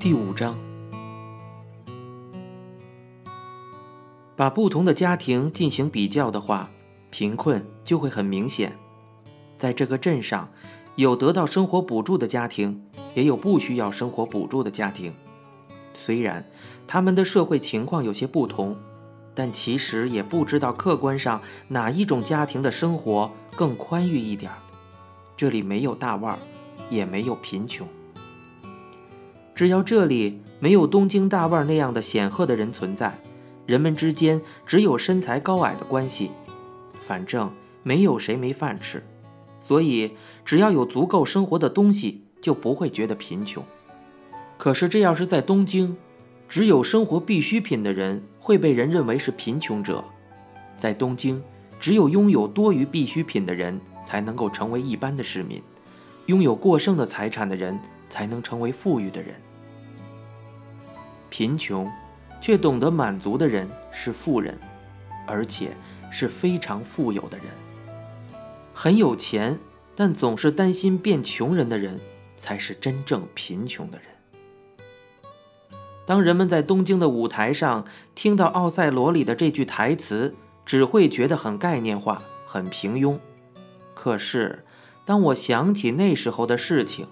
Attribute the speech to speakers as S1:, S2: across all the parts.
S1: 第五章，把不同的家庭进行比较的话，贫困就会很明显。在这个镇上，有得到生活补助的家庭，也有不需要生活补助的家庭。虽然他们的社会情况有些不同，但其实也不知道客观上哪一种家庭的生活更宽裕一点儿。这里没有大腕儿，也没有贫穷。只要这里没有东京大腕那样的显赫的人存在，人们之间只有身材高矮的关系。反正没有谁没饭吃，所以只要有足够生活的东西，就不会觉得贫穷。可是这要是在东京，只有生活必需品的人会被人认为是贫穷者。在东京，只有拥有多余必需品的人才能够成为一般的市民，拥有过剩的财产的人才能成为富裕的人。贫穷，却懂得满足的人是富人，而且是非常富有的人。很有钱，但总是担心变穷人的人，才是真正贫穷的人。当人们在东京的舞台上听到《奥赛罗》里的这句台词，只会觉得很概念化、很平庸。可是，当我想起那时候的事情，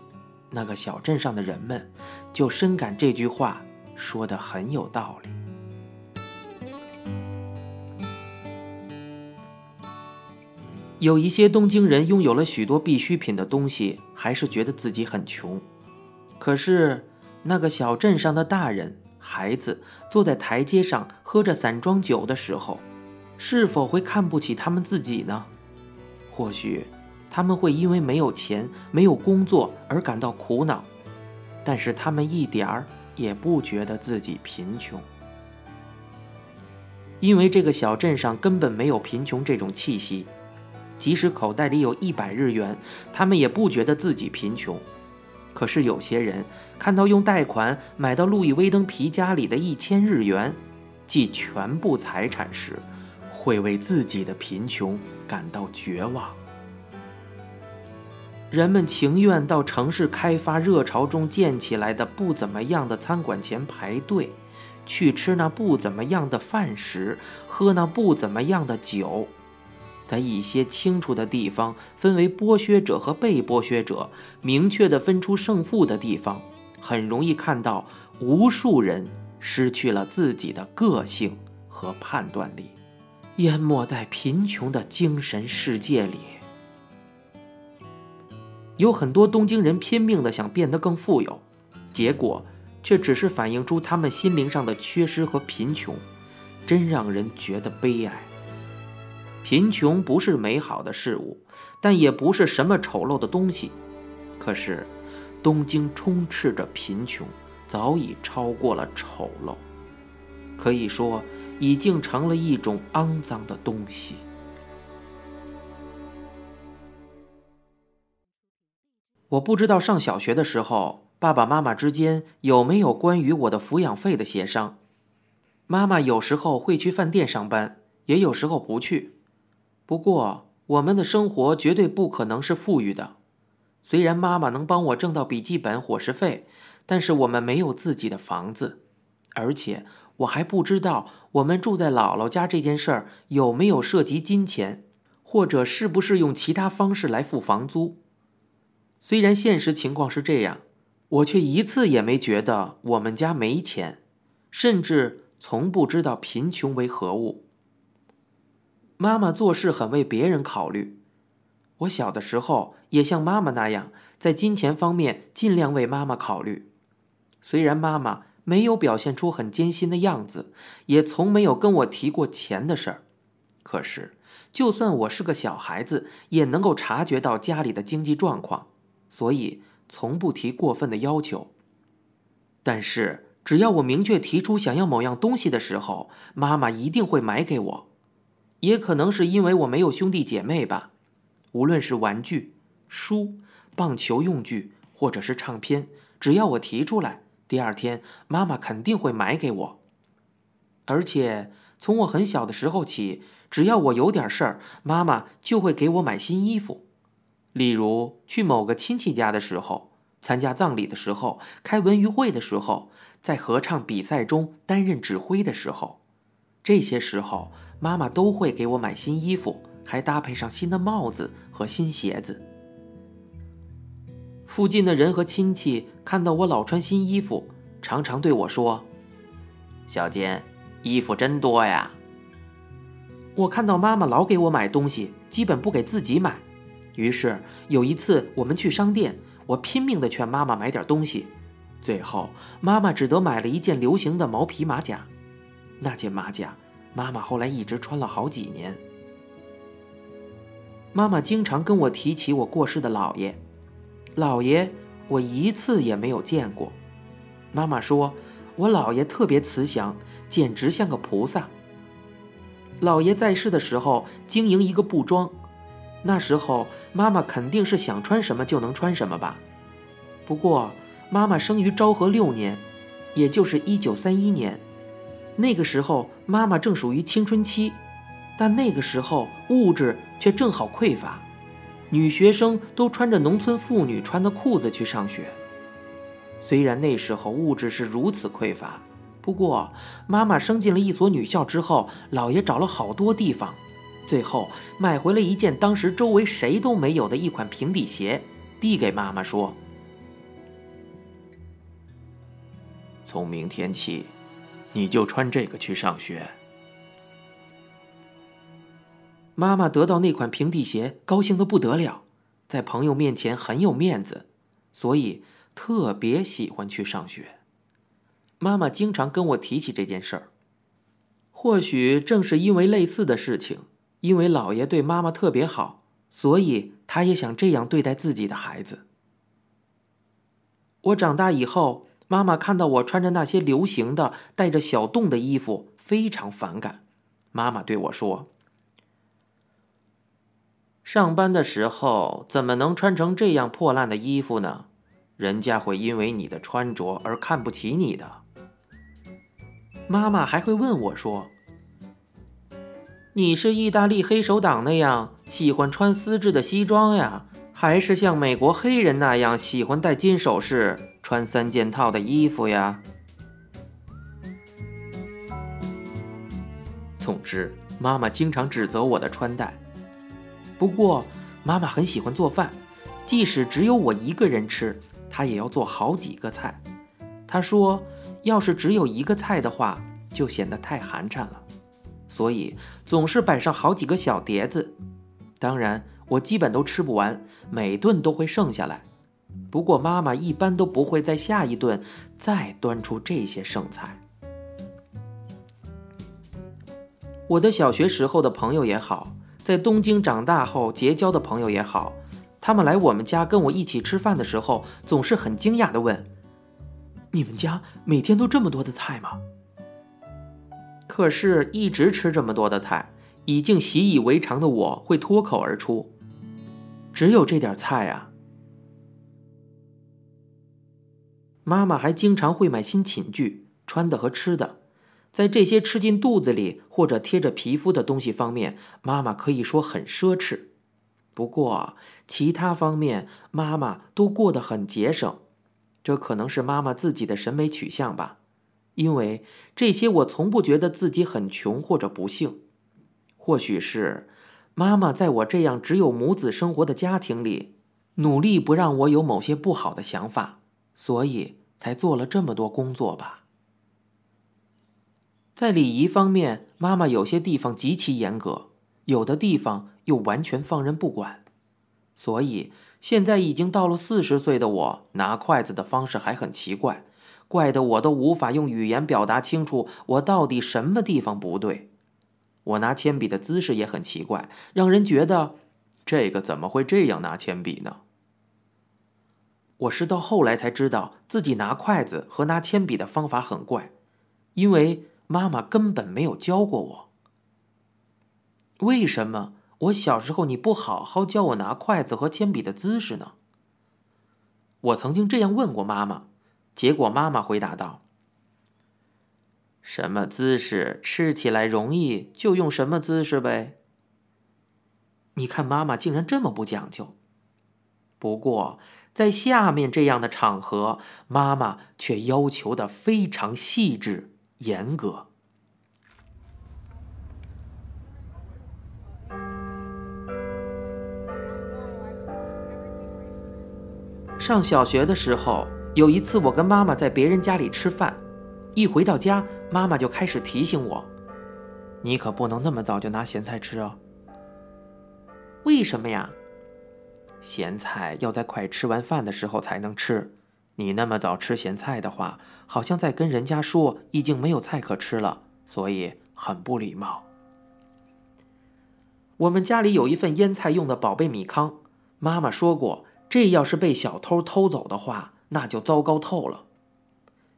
S1: 那个小镇上的人们，就深感这句话。说的很有道理。有一些东京人拥有了许多必需品的东西，还是觉得自己很穷。可是，那个小镇上的大人、孩子坐在台阶上喝着散装酒的时候，是否会看不起他们自己呢？或许，他们会因为没有钱、没有工作而感到苦恼，但是他们一点儿。也不觉得自己贫穷，因为这个小镇上根本没有贫穷这种气息。即使口袋里有一百日元，他们也不觉得自己贫穷。可是有些人看到用贷款买到路易威登皮夹里的一千日元，即全部财产时，会为自己的贫穷感到绝望。人们情愿到城市开发热潮中建起来的不怎么样的餐馆前排队，去吃那不怎么样的饭食，喝那不怎么样的酒。在一些清楚的地方，分为剥削者和被剥削者，明确的分出胜负的地方，很容易看到无数人失去了自己的个性和判断力，淹没在贫穷的精神世界里。有很多东京人拼命的想变得更富有，结果却只是反映出他们心灵上的缺失和贫穷，真让人觉得悲哀。贫穷不是美好的事物，但也不是什么丑陋的东西。可是，东京充斥着贫穷，早已超过了丑陋，可以说已经成了一种肮脏的东西。我不知道上小学的时候，爸爸妈妈之间有没有关于我的抚养费的协商。妈妈有时候会去饭店上班，也有时候不去。不过，我们的生活绝对不可能是富裕的。虽然妈妈能帮我挣到笔记本、伙食费，但是我们没有自己的房子，而且我还不知道我们住在姥姥家这件事儿有没有涉及金钱，或者是不是用其他方式来付房租。虽然现实情况是这样，我却一次也没觉得我们家没钱，甚至从不知道贫穷为何物。妈妈做事很为别人考虑，我小的时候也像妈妈那样，在金钱方面尽量为妈妈考虑。虽然妈妈没有表现出很艰辛的样子，也从没有跟我提过钱的事儿，可是就算我是个小孩子，也能够察觉到家里的经济状况。所以从不提过分的要求，但是只要我明确提出想要某样东西的时候，妈妈一定会买给我。也可能是因为我没有兄弟姐妹吧。无论是玩具、书、棒球用具，或者是唱片，只要我提出来，第二天妈妈肯定会买给我。而且从我很小的时候起，只要我有点事儿，妈妈就会给我买新衣服。例如去某个亲戚家的时候，参加葬礼的时候，开文娱会的时候，在合唱比赛中担任指挥的时候，这些时候，妈妈都会给我买新衣服，还搭配上新的帽子和新鞋子。附近的人和亲戚看到我老穿新衣服，常常对我说：“小坚，衣服真多呀。”我看到妈妈老给我买东西，基本不给自己买。于是有一次我们去商店，我拼命的劝妈妈买点东西，最后妈妈只得买了一件流行的毛皮马甲。那件马甲，妈妈后来一直穿了好几年。妈妈经常跟我提起我过世的姥爷，姥爷我一次也没有见过。妈妈说，我姥爷特别慈祥，简直像个菩萨。姥爷在世的时候经营一个布庄。那时候，妈妈肯定是想穿什么就能穿什么吧。不过，妈妈生于昭和六年，也就是一九三一年。那个时候，妈妈正属于青春期，但那个时候物质却正好匮乏，女学生都穿着农村妇女穿的裤子去上学。虽然那时候物质是如此匮乏，不过妈妈升进了一所女校之后，姥爷找了好多地方。最后买回了一件当时周围谁都没有的一款平底鞋，递给妈妈说：“从明天起，你就穿这个去上学。”妈妈得到那款平底鞋，高兴的不得了，在朋友面前很有面子，所以特别喜欢去上学。妈妈经常跟我提起这件事儿，或许正是因为类似的事情。因为姥爷对妈妈特别好，所以他也想这样对待自己的孩子。我长大以后，妈妈看到我穿着那些流行的、带着小洞的衣服，非常反感。妈妈对我说：“上班的时候怎么能穿成这样破烂的衣服呢？人家会因为你的穿着而看不起你的。”妈妈还会问我说。你是意大利黑手党那样喜欢穿丝质的西装呀，还是像美国黑人那样喜欢戴金首饰、穿三件套的衣服呀？总之，妈妈经常指责我的穿戴。不过，妈妈很喜欢做饭，即使只有我一个人吃，她也要做好几个菜。她说，要是只有一个菜的话，就显得太寒碜了。所以总是摆上好几个小碟子，当然我基本都吃不完，每顿都会剩下来。不过妈妈一般都不会在下一顿再端出这些剩菜。我的小学时候的朋友也好，在东京长大后结交的朋友也好，他们来我们家跟我一起吃饭的时候，总是很惊讶地问：“你们家每天都这么多的菜吗？”可是，一直吃这么多的菜，已经习以为常的我会脱口而出：“只有这点菜啊。”妈妈还经常会买新寝具，穿的和吃的，在这些吃进肚子里或者贴着皮肤的东西方面，妈妈可以说很奢侈。不过，其他方面妈妈都过得很节省，这可能是妈妈自己的审美取向吧。因为这些，我从不觉得自己很穷或者不幸。或许是妈妈在我这样只有母子生活的家庭里，努力不让我有某些不好的想法，所以才做了这么多工作吧。在礼仪方面，妈妈有些地方极其严格，有的地方又完全放任不管。所以现在已经到了四十岁的我，拿筷子的方式还很奇怪。怪得我都无法用语言表达清楚我到底什么地方不对。我拿铅笔的姿势也很奇怪，让人觉得这个怎么会这样拿铅笔呢？我是到后来才知道自己拿筷子和拿铅笔的方法很怪，因为妈妈根本没有教过我。为什么我小时候你不好好教我拿筷子和铅笔的姿势呢？我曾经这样问过妈妈。结果妈妈回答道：“什么姿势吃起来容易，就用什么姿势呗。”你看妈妈竟然这么不讲究。不过，在下面这样的场合，妈妈却要求的非常细致、严格。上小学的时候，有一次我跟妈妈在别人家里吃饭，一回到家，妈妈就开始提醒我：“你可不能那么早就拿咸菜吃哦。”为什么呀？咸菜要在快吃完饭的时候才能吃。你那么早吃咸菜的话，好像在跟人家说已经没有菜可吃了，所以很不礼貌。我们家里有一份腌菜用的宝贝米糠，妈妈说过。这要是被小偷偷走的话，那就糟糕透了。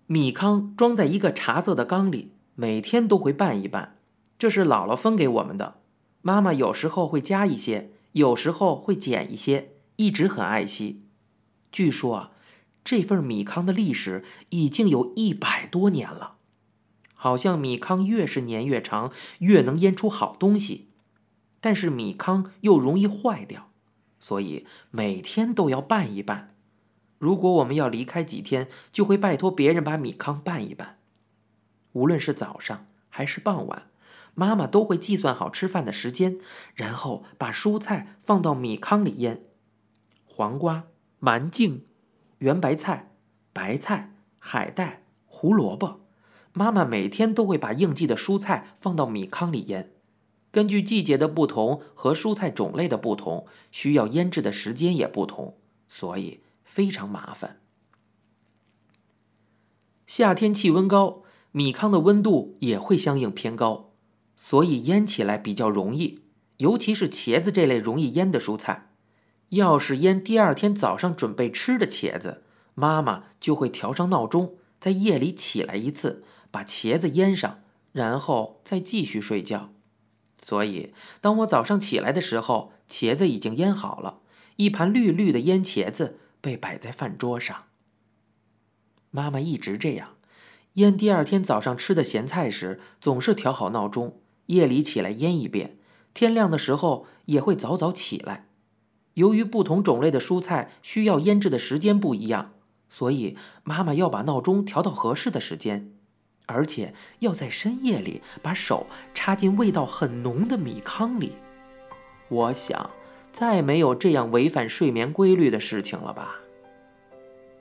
S1: 米糠装在一个茶色的缸里，每天都会拌一拌。这是姥姥分给我们的。妈妈有时候会加一些，有时候会减一些，一直很爱惜。据说啊，这份米糠的历史已经有一百多年了。好像米糠越是年越长，越能腌出好东西。但是米糠又容易坏掉。所以每天都要拌一拌。如果我们要离开几天，就会拜托别人把米糠拌一拌。无论是早上还是傍晚，妈妈都会计算好吃饭的时间，然后把蔬菜放到米糠里腌。黄瓜、蛮茎、圆白菜、白菜、海带、胡萝卜，妈妈每天都会把应季的蔬菜放到米糠里腌。根据季节的不同和蔬菜种类的不同，需要腌制的时间也不同，所以非常麻烦。夏天气温高，米糠的温度也会相应偏高，所以腌起来比较容易，尤其是茄子这类容易腌的蔬菜。要是腌第二天早上准备吃的茄子，妈妈就会调上闹钟，在夜里起来一次，把茄子腌上，然后再继续睡觉。所以，当我早上起来的时候，茄子已经腌好了，一盘绿绿的腌茄子被摆在饭桌上。妈妈一直这样，腌第二天早上吃的咸菜时，总是调好闹钟，夜里起来腌一遍，天亮的时候也会早早起来。由于不同种类的蔬菜需要腌制的时间不一样，所以妈妈要把闹钟调到合适的时间。而且要在深夜里把手插进味道很浓的米糠里，我想再没有这样违反睡眠规律的事情了吧。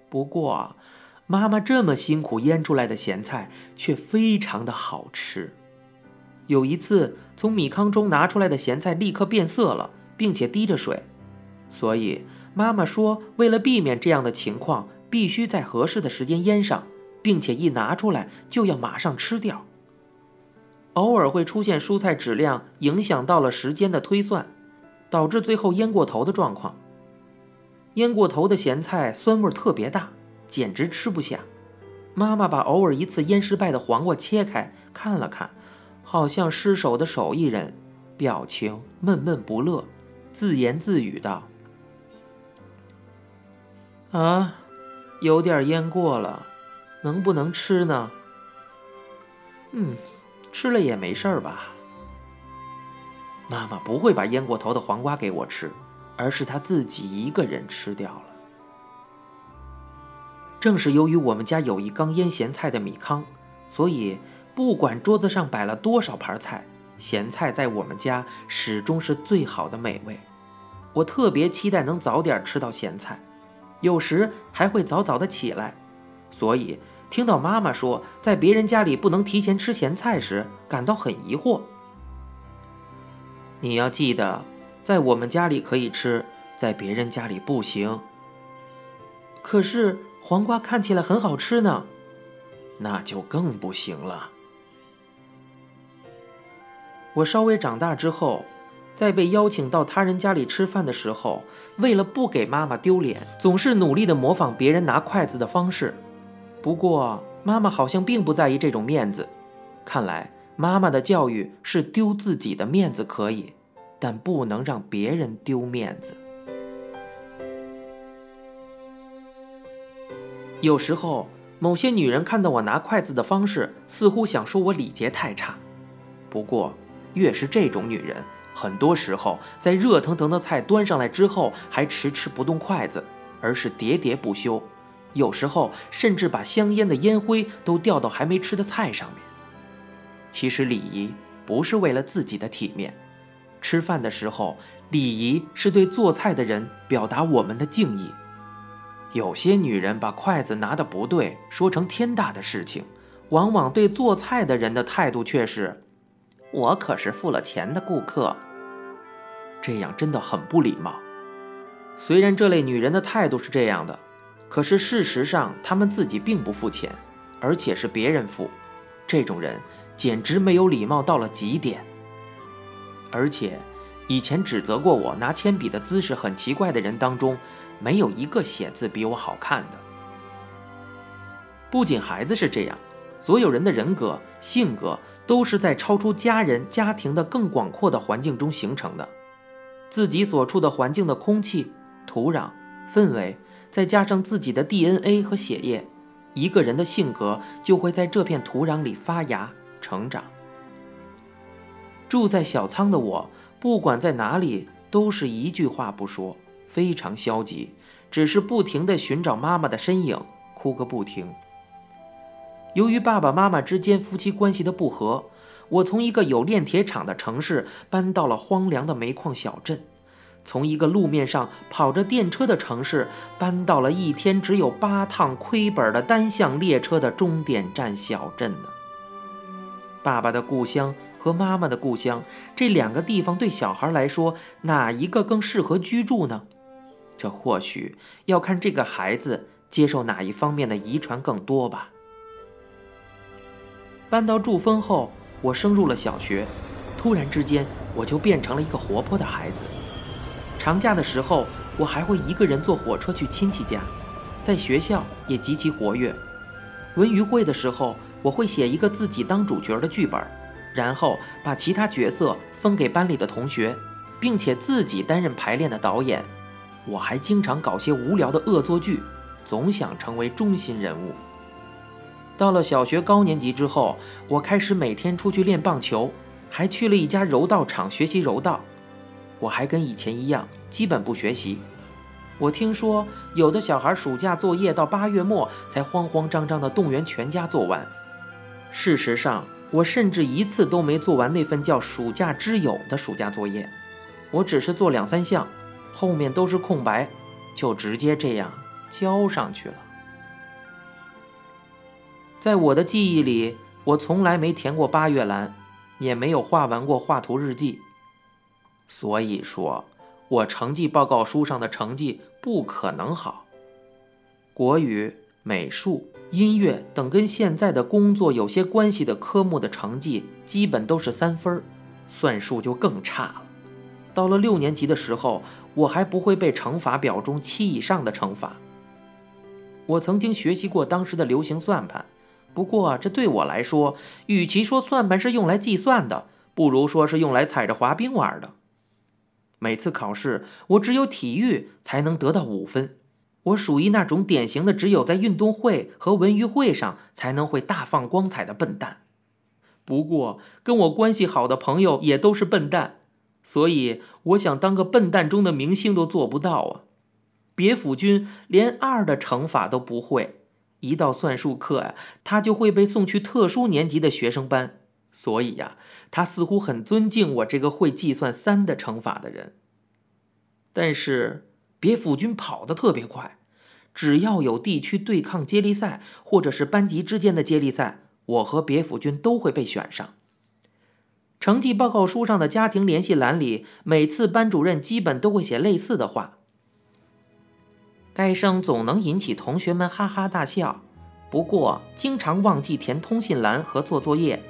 S1: 不过，妈妈这么辛苦腌出来的咸菜却非常的好吃。有一次，从米糠中拿出来的咸菜立刻变色了，并且滴着水，所以妈妈说，为了避免这样的情况，必须在合适的时间腌上。并且一拿出来就要马上吃掉。偶尔会出现蔬菜质量影响到了时间的推算，导致最后腌过头的状况。腌过头的咸菜酸味特别大，简直吃不下。妈妈把偶尔一次腌失败的黄瓜切开看了看，好像失手的手艺人，表情闷闷不乐，自言自语道：“啊，有点腌过了。”能不能吃呢？嗯，吃了也没事儿吧。妈妈不会把腌过头的黄瓜给我吃，而是她自己一个人吃掉了。正是由于我们家有一缸腌咸菜的米糠，所以不管桌子上摆了多少盘菜，咸菜在我们家始终是最好的美味。我特别期待能早点吃到咸菜，有时还会早早的起来。所以，听到妈妈说在别人家里不能提前吃咸菜时，感到很疑惑。你要记得，在我们家里可以吃，在别人家里不行。可是黄瓜看起来很好吃呢，那就更不行了。我稍微长大之后，在被邀请到他人家里吃饭的时候，为了不给妈妈丢脸，总是努力的模仿别人拿筷子的方式。不过，妈妈好像并不在意这种面子。看来，妈妈的教育是丢自己的面子可以，但不能让别人丢面子。有时候，某些女人看到我拿筷子的方式，似乎想说我礼节太差。不过，越是这种女人，很多时候在热腾腾的菜端上来之后，还迟迟不动筷子，而是喋喋不休。有时候甚至把香烟的烟灰都掉到还没吃的菜上面。其实礼仪不是为了自己的体面，吃饭的时候，礼仪是对做菜的人表达我们的敬意。有些女人把筷子拿的不对，说成天大的事情，往往对做菜的人的态度却是：“我可是付了钱的顾客。”这样真的很不礼貌。虽然这类女人的态度是这样的。可是事实上，她们自己并不付钱，而且是别人付。这种人简直没有礼貌到了极点。而且，以前指责过我拿铅笔的姿势很奇怪的人当中，没有一个写字比我好看的。不仅孩子是这样，所有人的人格、性格都是在超出家人、家庭的更广阔的环境中形成的。自己所处的环境的空气、土壤、氛围。再加上自己的 DNA 和血液，一个人的性格就会在这片土壤里发芽成长。住在小仓的我，不管在哪里，都是一句话不说，非常消极，只是不停地寻找妈妈的身影，哭个不停。由于爸爸妈妈之间夫妻关系的不和，我从一个有炼铁厂的城市搬到了荒凉的煤矿小镇。从一个路面上跑着电车的城市，搬到了一天只有八趟亏本的单向列车的终点站小镇呢。爸爸的故乡和妈妈的故乡这两个地方对小孩来说，哪一个更适合居住呢？这或许要看这个孩子接受哪一方面的遗传更多吧。搬到祝丰后，我升入了小学，突然之间，我就变成了一个活泼的孩子。长假的时候，我还会一个人坐火车去亲戚家，在学校也极其活跃。文娱会的时候，我会写一个自己当主角的剧本，然后把其他角色分给班里的同学，并且自己担任排练的导演。我还经常搞些无聊的恶作剧，总想成为中心人物。到了小学高年级之后，我开始每天出去练棒球，还去了一家柔道场学习柔道。我还跟以前一样，基本不学习。我听说有的小孩暑假作业到八月末才慌慌张张地动员全家做完。事实上，我甚至一次都没做完那份叫“暑假之友”的暑假作业。我只是做两三项，后面都是空白，就直接这样交上去了。在我的记忆里，我从来没填过八月栏，也没有画完过画图日记。所以说，我成绩报告书上的成绩不可能好。国语、美术、音乐等跟现在的工作有些关系的科目的成绩基本都是三分算术就更差了。到了六年级的时候，我还不会背乘法表中七以上的乘法。我曾经学习过当时的流行算盘，不过这对我来说，与其说算盘是用来计算的，不如说是用来踩着滑冰玩的。每次考试，我只有体育才能得到五分。我属于那种典型的只有在运动会和文娱会上才能会大放光彩的笨蛋。不过，跟我关系好的朋友也都是笨蛋，所以我想当个笨蛋中的明星都做不到啊。别府君连二的乘法都不会，一到算术课呀，他就会被送去特殊年级的学生班。所以呀，他似乎很尊敬我这个会计算三的乘法的人。但是别府君跑得特别快，只要有地区对抗接力赛或者是班级之间的接力赛，我和别府君都会被选上。成绩报告书上的家庭联系栏里，每次班主任基本都会写类似的话。该生总能引起同学们哈哈大笑，不过经常忘记填通信栏和做作业。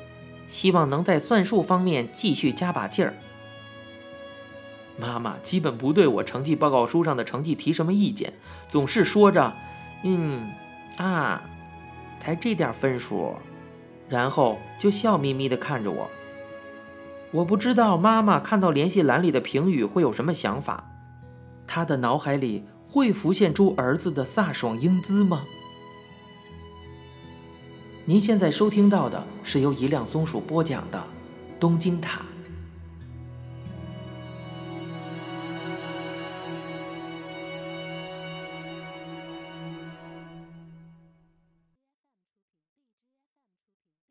S1: 希望能在算术方面继续加把劲儿。妈妈基本不对我成绩报告书上的成绩提什么意见，总是说着“嗯啊，才这点分数”，然后就笑眯眯地看着我。我不知道妈妈看到联系栏里的评语会有什么想法，她的脑海里会浮现出儿子的飒爽英姿吗？您现在收听到的是由一辆松鼠播讲的《东京塔》。